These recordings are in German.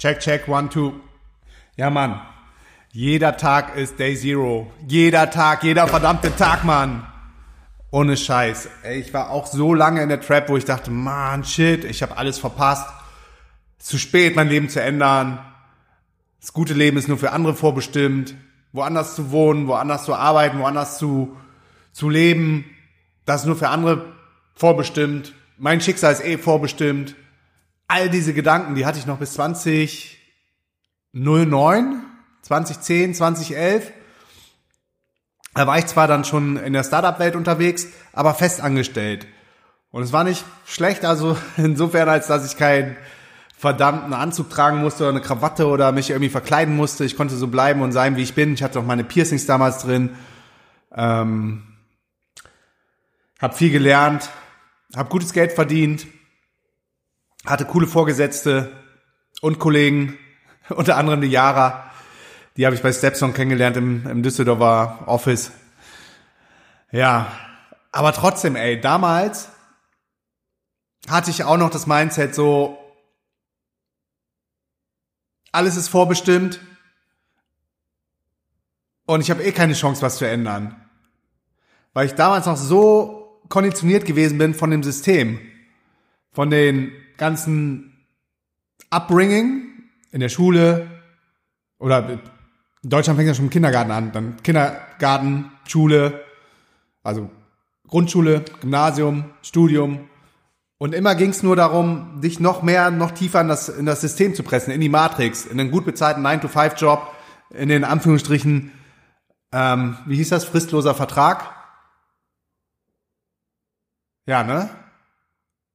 Check, check, one, two. Ja, Mann. Jeder Tag ist Day Zero. Jeder Tag, jeder verdammte Tag, Mann. Ohne Scheiß. Ich war auch so lange in der Trap, wo ich dachte, Mann, shit, ich habe alles verpasst. Zu spät, mein Leben zu ändern. Das gute Leben ist nur für andere vorbestimmt. Woanders zu wohnen, woanders zu arbeiten, woanders zu, zu leben. Das ist nur für andere vorbestimmt. Mein Schicksal ist eh vorbestimmt. All diese Gedanken, die hatte ich noch bis 2009, 2010, 2011. Da war ich zwar dann schon in der Startup-Welt unterwegs, aber fest angestellt. Und es war nicht schlecht, also insofern, als dass ich keinen verdammten Anzug tragen musste oder eine Krawatte oder mich irgendwie verkleiden musste. Ich konnte so bleiben und sein, wie ich bin. Ich hatte auch meine Piercings damals drin. Ähm, hab viel gelernt, hab gutes Geld verdient, hatte coole Vorgesetzte und Kollegen, unter anderem die Yara. Die habe ich bei Stepson kennengelernt im, im Düsseldorfer Office. Ja, aber trotzdem, ey, damals hatte ich auch noch das Mindset so, alles ist vorbestimmt und ich habe eh keine Chance, was zu ändern. Weil ich damals noch so konditioniert gewesen bin von dem System, von den ganzen Upbringing in der Schule oder in Deutschland fängt ja schon im Kindergarten an, dann Kindergarten, Schule, also Grundschule, Gymnasium, Studium. Und immer ging es nur darum, dich noch mehr, noch tiefer in das, in das System zu pressen, in die Matrix, in einen gut bezahlten 9-to-5-Job, in den Anführungsstrichen, ähm, wie hieß das, fristloser Vertrag? Ja, ne?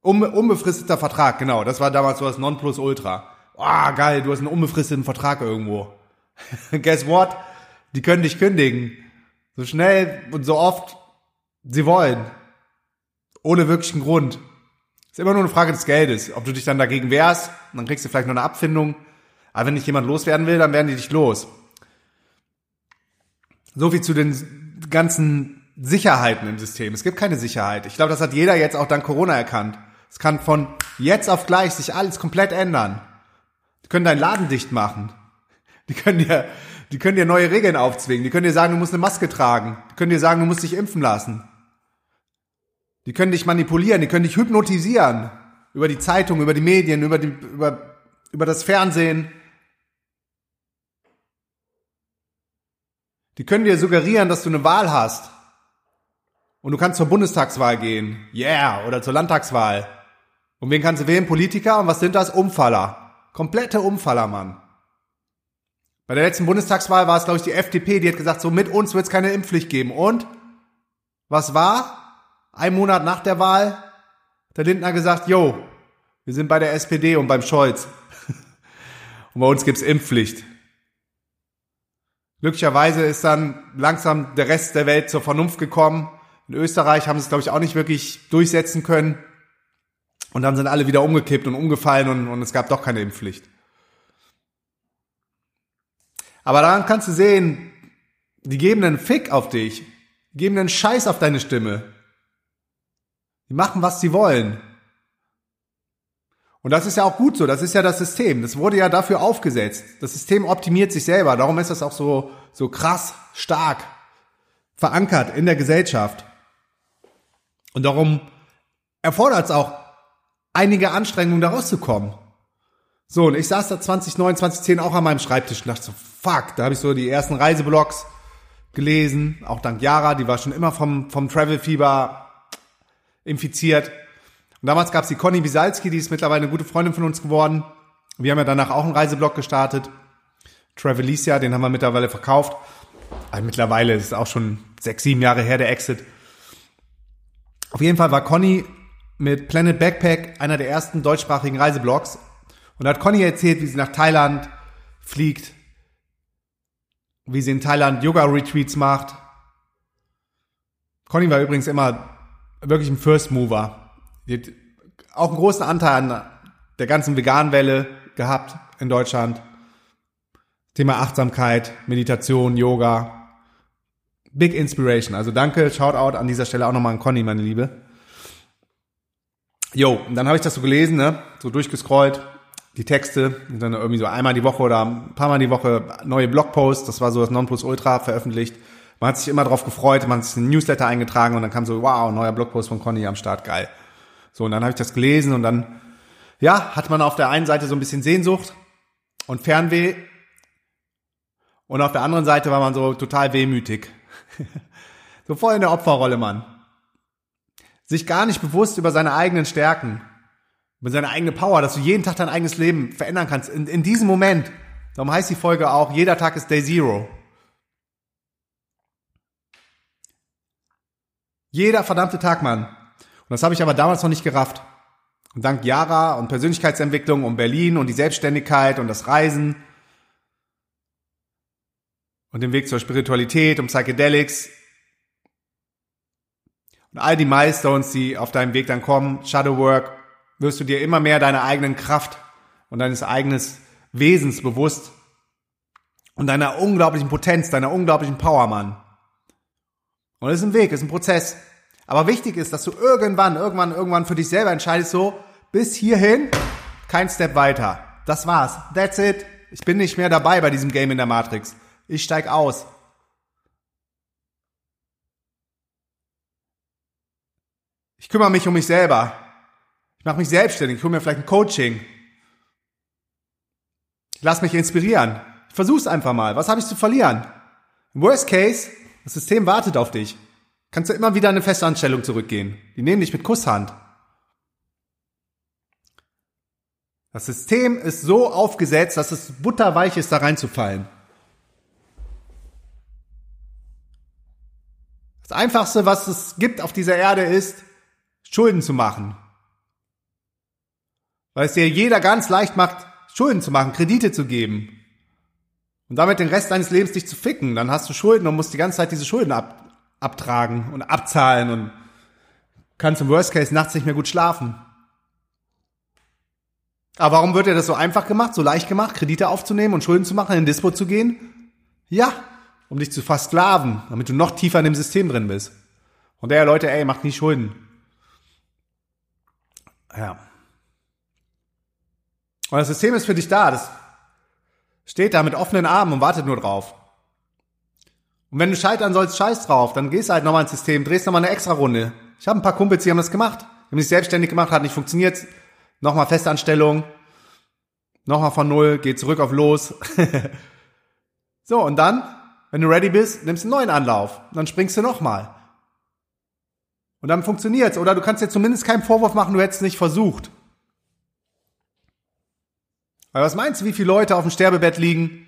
Um, unbefristeter Vertrag, genau. Das war damals so das Nonplusultra. Ah, oh, geil, du hast einen unbefristeten Vertrag irgendwo. Guess what? Die können dich kündigen. So schnell und so oft sie wollen. Ohne wirklichen Grund. Ist immer nur eine Frage des Geldes. Ob du dich dann dagegen wehrst, dann kriegst du vielleicht noch eine Abfindung. Aber wenn nicht jemand loswerden will, dann werden die dich los. So viel zu den ganzen Sicherheiten im System. Es gibt keine Sicherheit. Ich glaube, das hat jeder jetzt auch dank Corona erkannt. Es kann von jetzt auf gleich sich alles komplett ändern. Die können deinen Laden dicht machen. Die können dir, die können dir neue Regeln aufzwingen. Die können dir sagen, du musst eine Maske tragen. Die können dir sagen, du musst dich impfen lassen. Die können dich manipulieren, die können dich hypnotisieren. Über die Zeitung, über die Medien, über, die, über, über das Fernsehen. Die können dir suggerieren, dass du eine Wahl hast. Und du kannst zur Bundestagswahl gehen. Yeah. Oder zur Landtagswahl. Und wen kannst du wählen? Politiker. Und was sind das? Umfaller. Komplette Umfaller, Mann. Bei der letzten Bundestagswahl war es, glaube ich, die FDP, die hat gesagt, so mit uns wird es keine Impfpflicht geben. Und was war? Ein Monat nach der Wahl, der Lindner gesagt, yo, wir sind bei der SPD und beim Scholz. und bei uns gibt's Impfpflicht. Glücklicherweise ist dann langsam der Rest der Welt zur Vernunft gekommen. In Österreich haben sie es, glaube ich, auch nicht wirklich durchsetzen können. Und dann sind alle wieder umgekippt und umgefallen und, und es gab doch keine Impfpflicht. Aber daran kannst du sehen, die geben einen Fick auf dich, die geben einen Scheiß auf deine Stimme. Die machen, was sie wollen. Und das ist ja auch gut so, das ist ja das System. Das wurde ja dafür aufgesetzt. Das System optimiert sich selber. Darum ist das auch so, so krass stark verankert in der Gesellschaft. Und darum erfordert es auch einige Anstrengungen, da rauszukommen. So, und ich saß da 2009, 2010 auch an meinem Schreibtisch und dachte so, fuck, da habe ich so die ersten Reiseblogs gelesen, auch dank Yara, die war schon immer vom, vom Travel-Fieber infiziert. Und damals gab es die Conny Wisalski, die ist mittlerweile eine gute Freundin von uns geworden. Wir haben ja danach auch einen Reiseblog gestartet. Travelicia, den haben wir mittlerweile verkauft. Aber mittlerweile ist es auch schon sechs, sieben Jahre her, der Exit. Auf jeden Fall war Conny mit Planet Backpack einer der ersten deutschsprachigen Reiseblogs. Und da hat Conny erzählt, wie sie nach Thailand fliegt, wie sie in Thailand Yoga-Retreats macht. Conny war übrigens immer wirklich ein First Mover. Die hat auch einen großen Anteil an der ganzen Veganwelle gehabt in Deutschland. Thema Achtsamkeit, Meditation, Yoga. Big Inspiration. Also danke, Shoutout an dieser Stelle auch nochmal an Conny, meine Liebe. Jo, und dann habe ich das so gelesen, ne? so durchgescrollt. die Texte, dann irgendwie so einmal die Woche oder ein paar Mal die Woche neue Blogposts, das war so das Nonplusultra veröffentlicht. Man hat sich immer darauf gefreut, man hat sich in den Newsletter eingetragen und dann kam so, wow, neuer Blogpost von Conny am Start, geil. So, und dann habe ich das gelesen und dann, ja, hat man auf der einen Seite so ein bisschen Sehnsucht und Fernweh und auf der anderen Seite war man so total wehmütig. so voll in der Opferrolle, Mann. Sich gar nicht bewusst über seine eigenen Stärken mit seiner eigenen Power, dass du jeden Tag dein eigenes Leben verändern kannst. In, in diesem Moment. Darum heißt die Folge auch, jeder Tag ist Day Zero. Jeder verdammte Tag, Mann. Und das habe ich aber damals noch nicht gerafft. Und dank Yara und Persönlichkeitsentwicklung und Berlin und die Selbstständigkeit und das Reisen und den Weg zur Spiritualität und Psychedelics all die Milestones, die auf deinem Weg dann kommen, Shadowwork, wirst du dir immer mehr deiner eigenen Kraft und deines eigenen Wesens bewusst und deiner unglaublichen Potenz, deiner unglaublichen Power, Mann. Und es ist ein Weg, es ist ein Prozess. Aber wichtig ist, dass du irgendwann, irgendwann, irgendwann für dich selber entscheidest, so, bis hierhin, kein Step weiter. Das war's. That's it. Ich bin nicht mehr dabei bei diesem Game in der Matrix. Ich steig aus. Ich kümmere mich um mich selber mache mich selbstständig, ich hole mir vielleicht ein Coaching. Ich lass mich inspirieren. Ich versuch's einfach mal. Was habe ich zu verlieren? Im Worst Case, das System wartet auf dich. Kannst du immer wieder in eine Festanstellung zurückgehen. Die nehmen dich mit Kusshand. Das System ist so aufgesetzt, dass es butterweich ist, da reinzufallen. Das Einfachste, was es gibt auf dieser Erde, ist, Schulden zu machen weil es dir jeder ganz leicht macht, Schulden zu machen, Kredite zu geben. Und damit den Rest deines Lebens dich zu ficken. Dann hast du Schulden und musst die ganze Zeit diese Schulden ab, abtragen und abzahlen und kannst im Worst Case nachts nicht mehr gut schlafen. Aber warum wird dir das so einfach gemacht, so leicht gemacht, Kredite aufzunehmen und Schulden zu machen, in den Dispo zu gehen? Ja, um dich zu versklaven, damit du noch tiefer in dem System drin bist. Und der Leute, ey, macht nie Schulden. Ja. Und das System ist für dich da. Das steht da mit offenen Armen und wartet nur drauf. Und wenn du scheitern sollst, scheiß drauf. Dann gehst du halt nochmal ins System, drehst nochmal eine extra Runde. Ich habe ein paar Kumpels, die haben das gemacht. Die haben sich selbstständig gemacht, hat nicht funktioniert. Nochmal Festanstellung. Nochmal von Null, geh zurück auf Los. so, und dann, wenn du ready bist, nimmst du einen neuen Anlauf. Dann springst du nochmal. Und dann funktioniert's. Oder du kannst dir zumindest keinen Vorwurf machen, du hättest es nicht versucht. Weil was meinst du, wie viele Leute auf dem Sterbebett liegen?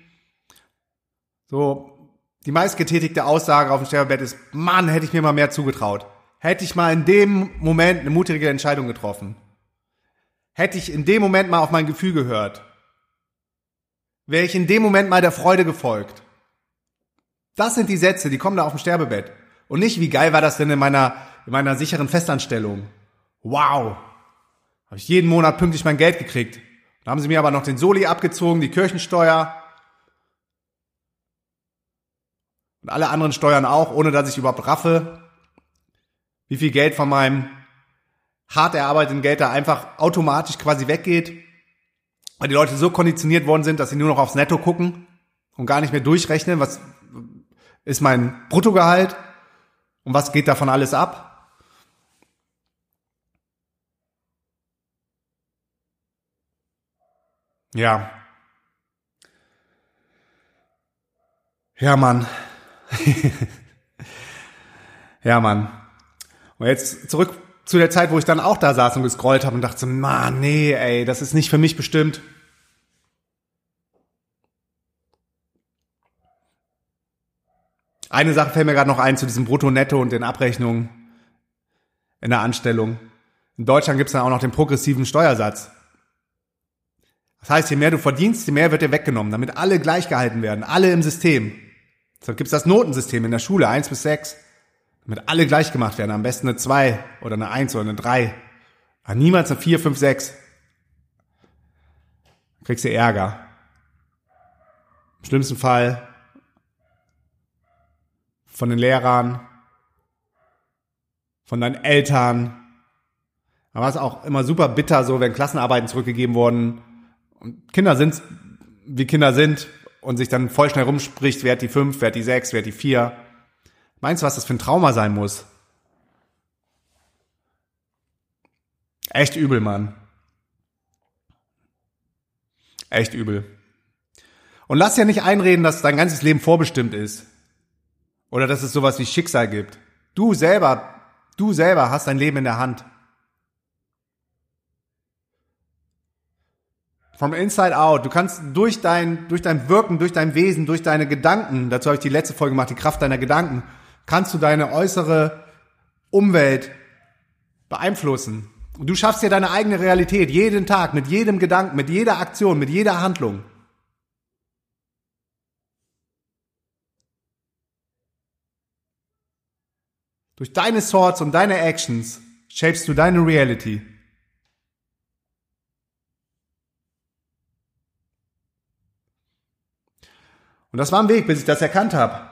So, die meistgetätigte Aussage auf dem Sterbebett ist, Mann, hätte ich mir mal mehr zugetraut. Hätte ich mal in dem Moment eine mutige Entscheidung getroffen. Hätte ich in dem Moment mal auf mein Gefühl gehört. Wäre ich in dem Moment mal der Freude gefolgt. Das sind die Sätze, die kommen da auf dem Sterbebett. Und nicht, wie geil war das denn in meiner, in meiner sicheren Festanstellung. Wow. Habe ich jeden Monat pünktlich mein Geld gekriegt. Dann haben sie mir aber noch den Soli abgezogen, die Kirchensteuer und alle anderen Steuern auch, ohne dass ich überhaupt raffe, wie viel Geld von meinem hart erarbeiteten Geld da einfach automatisch quasi weggeht, weil die Leute so konditioniert worden sind, dass sie nur noch aufs Netto gucken und gar nicht mehr durchrechnen, was ist mein Bruttogehalt und was geht davon alles ab. Ja. Ja, Mann. ja, Mann. Und jetzt zurück zu der Zeit, wo ich dann auch da saß und gescrollt habe und dachte, Mann, nee, ey, das ist nicht für mich bestimmt. Eine Sache fällt mir gerade noch ein zu diesem Brutto-Netto und den Abrechnungen in der Anstellung. In Deutschland gibt es dann auch noch den progressiven Steuersatz. Das heißt, je mehr du verdienst, je mehr wird dir weggenommen, damit alle gleich gehalten werden, alle im System. Deshalb gibt es das Notensystem in der Schule, eins bis sechs, damit alle gleich gemacht werden. Am besten eine zwei oder eine eins oder eine drei. Aber niemals eine vier, fünf, sechs. Dann kriegst du Ärger. Im schlimmsten Fall von den Lehrern, von deinen Eltern. Aber es ist auch immer super bitter, so wenn Klassenarbeiten zurückgegeben wurden Und Kinder sind, wie Kinder sind und sich dann voll schnell rumspricht, wer hat die fünf, wer hat die sechs, wer hat die vier. Meinst du, was das für ein Trauma sein muss? Echt übel, Mann. Echt übel. Und lass ja nicht einreden, dass dein ganzes Leben vorbestimmt ist. Oder dass es sowas wie Schicksal gibt. Du selber, du selber hast dein Leben in der Hand. From inside out. Du kannst durch dein, durch dein Wirken, durch dein Wesen, durch deine Gedanken, dazu habe ich die letzte Folge gemacht, die Kraft deiner Gedanken, kannst du deine äußere Umwelt beeinflussen. Und du schaffst dir deine eigene Realität jeden Tag, mit jedem Gedanken, mit jeder Aktion, mit jeder Handlung. Durch deine Thoughts und deine Actions shapest du deine Reality. Und das war ein Weg, bis ich das erkannt habe.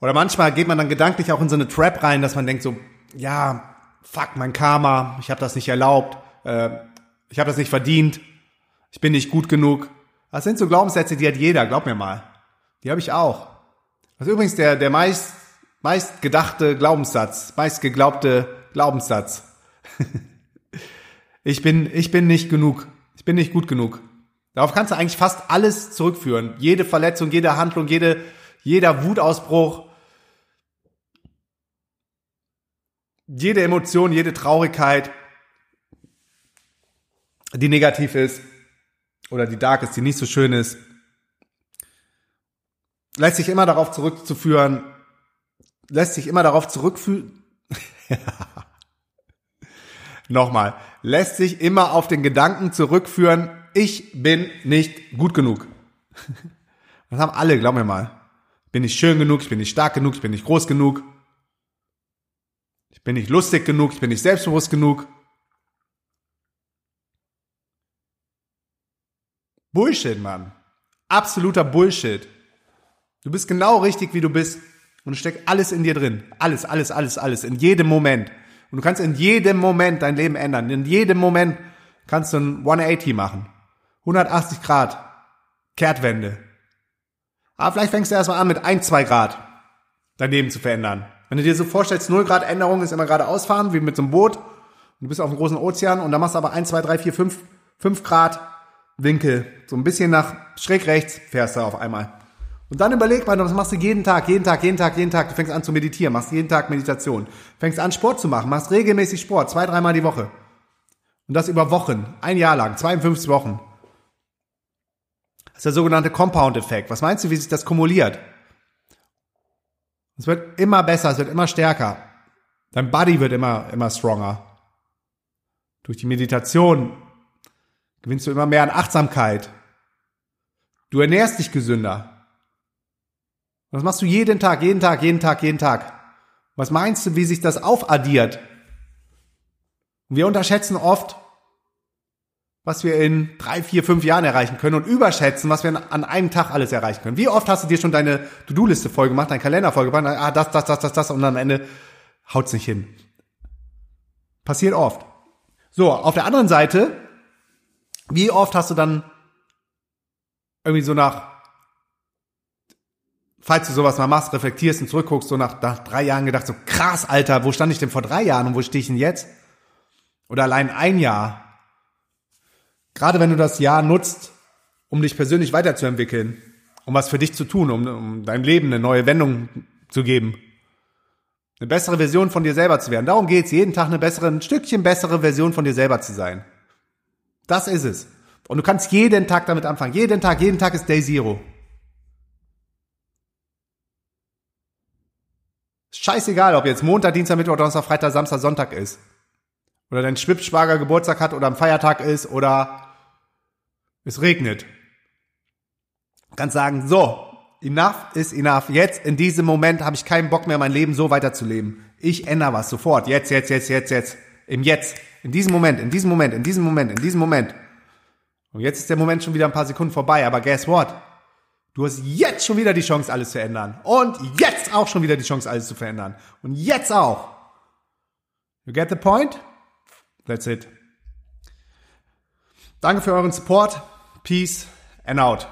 Oder manchmal geht man dann gedanklich auch in so eine Trap rein, dass man denkt so, ja, fuck, mein Karma, ich habe das nicht erlaubt, äh, ich habe das nicht verdient, ich bin nicht gut genug. Das sind so Glaubenssätze, die hat jeder, glaub mir mal. Die habe ich auch. Das ist übrigens der, der meist, meist gedachte Glaubenssatz, meist geglaubte Glaubenssatz. ich bin, ich bin nicht genug. Ich bin nicht gut genug. Darauf kannst du eigentlich fast alles zurückführen. Jede Verletzung, jede Handlung, jede, jeder Wutausbruch, jede Emotion, jede Traurigkeit, die negativ ist oder die dark ist, die nicht so schön ist, lässt sich immer darauf zurückzuführen, lässt sich immer darauf zurückführen. Nochmal, lässt sich immer auf den Gedanken zurückführen, ich bin nicht gut genug. Das haben alle, glaub mir mal. Ich bin nicht schön genug, ich bin nicht stark genug, ich bin nicht groß genug. Ich bin nicht lustig genug, ich bin nicht selbstbewusst genug. Bullshit, Mann. Absoluter Bullshit. Du bist genau richtig, wie du bist. Und es steckt alles in dir drin. Alles, alles, alles, alles. In jedem Moment. Und du kannst in jedem Moment dein Leben ändern. In jedem Moment kannst du ein 180 machen. 180 Grad. Kehrtwende. Aber vielleicht fängst du erstmal an mit 1, 2 Grad dein Leben zu verändern. Wenn du dir so vorstellst, 0 Grad Änderung ist immer geradeaus fahren, wie mit so einem Boot. Und du bist auf einem großen Ozean und da machst du aber 1, 2, 3, 4, 5, 5 Grad Winkel. So ein bisschen nach schräg rechts fährst du auf einmal. Und dann überleg mal, was machst du jeden Tag, jeden Tag, jeden Tag, jeden Tag. Du fängst an zu meditieren, machst jeden Tag Meditation. Fängst an Sport zu machen, machst regelmäßig Sport, zwei, dreimal die Woche. Und das über Wochen, ein Jahr lang, 52 Wochen. Das ist der sogenannte Compound-Effekt. Was meinst du, wie sich das kumuliert? Es wird immer besser, es wird immer stärker. Dein Body wird immer, immer stronger. Durch die Meditation gewinnst du immer mehr an Achtsamkeit. Du ernährst dich gesünder. Was machst du jeden Tag, jeden Tag, jeden Tag, jeden Tag? Was meinst du, wie sich das aufaddiert? Und wir unterschätzen oft, was wir in drei, vier, fünf Jahren erreichen können und überschätzen, was wir an einem Tag alles erreichen können. Wie oft hast du dir schon deine To-Do-Liste voll gemacht, deinen Kalender voll gemacht, ah, das, das, das, das, das und am Ende haut's nicht hin. Passiert oft. So, auf der anderen Seite, wie oft hast du dann irgendwie so nach, falls du sowas mal machst, reflektierst und zurückguckst, so nach, nach drei Jahren gedacht, so krass, Alter, wo stand ich denn vor drei Jahren und wo stehe ich denn jetzt? Oder allein ein Jahr Gerade wenn du das Jahr nutzt, um dich persönlich weiterzuentwickeln, um was für dich zu tun, um, um dein Leben eine neue Wendung zu geben. Eine bessere Version von dir selber zu werden. Darum geht's, jeden Tag eine bessere, ein Stückchen bessere Version von dir selber zu sein. Das ist es. Und du kannst jeden Tag damit anfangen. Jeden Tag, jeden Tag ist Day Zero. Scheißegal, ob jetzt Montag, Dienstag, Mittwoch, Donnerstag, Freitag, Samstag, Sonntag ist oder dein Schwibschwager Geburtstag hat oder am Feiertag ist oder es regnet. Kannst sagen, so, enough is enough. Jetzt, in diesem Moment, habe ich keinen Bock mehr, mein Leben so weiterzuleben. Ich ändere was sofort. Jetzt, jetzt, jetzt, jetzt, jetzt. Im Jetzt. In diesem Moment, in diesem Moment, in diesem Moment, in diesem Moment. Und jetzt ist der Moment schon wieder ein paar Sekunden vorbei. Aber guess what? Du hast jetzt schon wieder die Chance, alles zu ändern. Und jetzt auch schon wieder die Chance, alles zu verändern. Und jetzt auch. You get the point? That's it. Danke für euren Support. Peace and out.